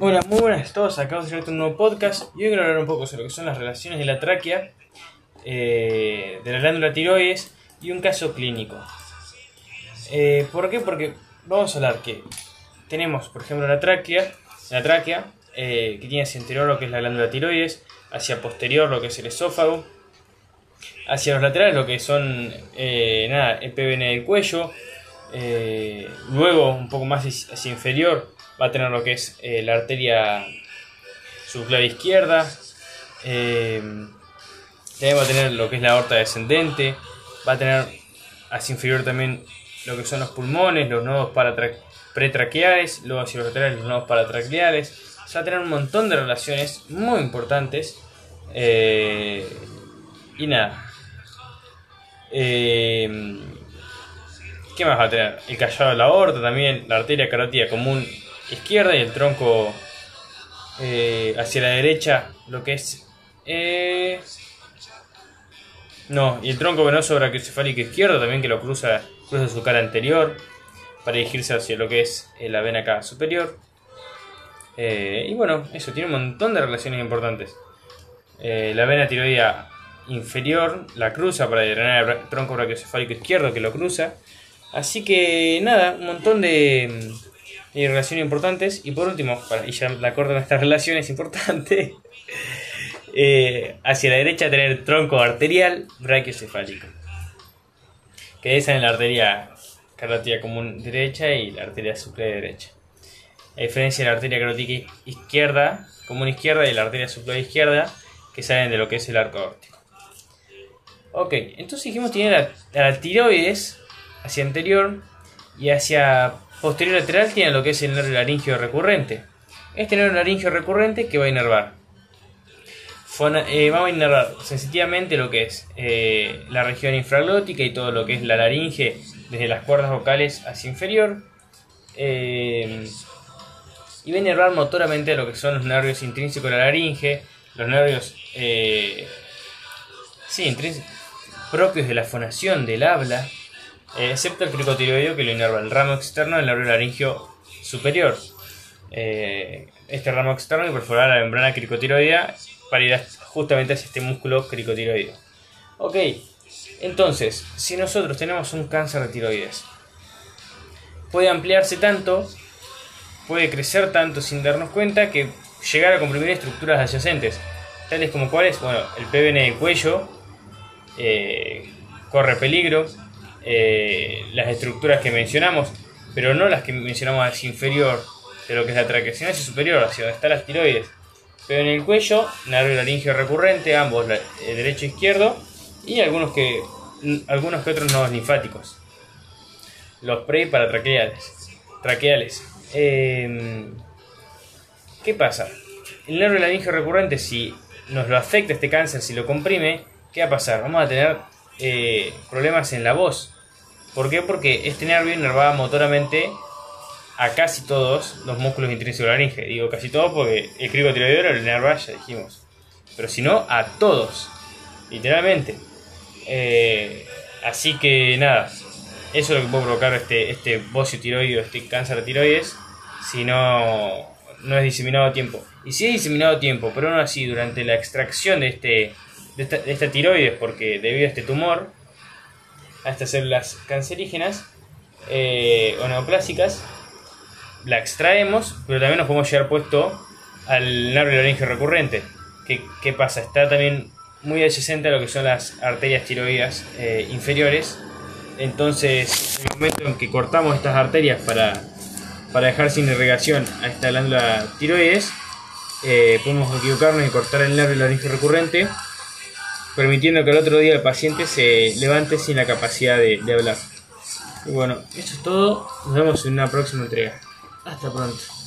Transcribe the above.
Hola, muy buenas a todos. Acabamos de hacer un nuevo podcast y hoy quiero hablar un poco sobre lo que son las relaciones de la tráquea, eh, de la glándula tiroides y un caso clínico. Eh, ¿Por qué? Porque vamos a hablar que tenemos, por ejemplo, la tráquea, la tráquea eh, que tiene hacia anterior lo que es la glándula tiroides, hacia posterior lo que es el esófago, hacia los laterales lo que son nada, el PBN del cuello, luego un poco más hacia inferior va a tener lo que es eh, la arteria subclavia izquierda, eh, también va a tener lo que es la aorta descendente, va a tener hacia inferior también lo que son los pulmones, los nodos pretraqueales, luego hacia los laterales los nodos paratraqueales, va a tener un montón de relaciones muy importantes eh, y nada. ¿Qué más va a tener? El callado de la aorta, también la arteria carótida común izquierda y el tronco eh, hacia la derecha, lo que es... Eh, no, y el tronco venoso brachiocefálico izquierdo también que lo cruza, cruza su cara anterior para dirigirse hacia lo que es eh, la vena acá superior. y bueno, eso tiene un montón de relaciones importantes. la vena tiroidea inferior la cruza para drenar el tronco brachiocefálico izquierdo que lo cruza. Así que nada, un montón de, y relaciones importantes. Y por último, y ya la corto nuestras relaciones importantes, eh, hacia la derecha tener tronco arterial brachiocefálico. Que esa en la arteria carótida común derecha y la arteria subclavia derecha. A diferencia de la arteria carótida izquierda, común izquierda y la arteria subclavia izquierda, que salen de lo que es el arco aórtico. Ok, entonces dijimos tiene la, la tiroides hacia anterior y hacia posterior lateral tiene lo que es el nervio laringio recurrente. Este nervio laringio recurrente que va a inervar. Eh, va a inervar sensitivamente lo que es eh, la región infraglótica y todo lo que es la laringe desde las cuerdas vocales hacia inferior. Eh, y va a inervar motoramente lo que son los nervios intrínsecos de la laringe, los nervios sí, propios de la fonación del habla, eh, excepto el cricotiroideo que lo inerva el ramo externo del nervio laringio superior. Eh, este ramo externo que perforará la membrana cricotiroidea para ir justamente hacia este músculo cricotiroideo. Ok, entonces, si nosotros tenemos un cáncer de tiroides, puede ampliarse tanto, puede crecer tanto sin darnos cuenta que llegar a comprimir estructuras adyacentes, tales como cuáles, bueno, el PBN del cuello eh, corre peligro, eh, las estructuras que mencionamos, pero no las que mencionamos hacia inferior de lo que es la tráquea, sino hacia superior, hacia donde están las tiroides. Pero en el cuello, nervio laringio recurrente, ambos, derecho e izquierdo, y algunos que, algunos que otros nodos linfáticos. Los pre para Traqueales. Em, ¿Qué pasa? El nervio laringio recurrente, si nos lo afecta este cáncer, si lo comprime, ¿qué va a pasar? Vamos a tener eh, problemas en la voz. ¿Por qué? Porque este nervio inervaba motoramente a casi todos los músculos intrínsecos de la laringe. Digo casi todos porque el cricotiroideo lo inerva, ya dijimos. Pero si no, a todos. Literalmente. Eh, así que nada. Eso es lo que puede provocar este, este bocio tiroideo, este cáncer de tiroides. Si no, no es diseminado a tiempo. Y si es diseminado a tiempo, pero no así durante la extracción de este de esta, tiroides, porque debido a este tumor, a estas células cancerígenas eh, o neoplásicas, la extraemos, pero también nos podemos llevar puesto al nervio laringio recurrente. ¿Qué, ¿Qué, pasa? Está también muy adyacente a lo que son las arterias tiroides eh, inferiores. Entonces, en el momento en que cortamos estas arterias para, para dejar sin irrigación a esta glándula tiroides, eh, podemos equivocarnos y cortar el nervio laringio recurrente permitiendo que el otro día el paciente se levante sin la capacidad de, de hablar. Y bueno, eso es todo. Nos vemos en una próxima entrega. Hasta pronto.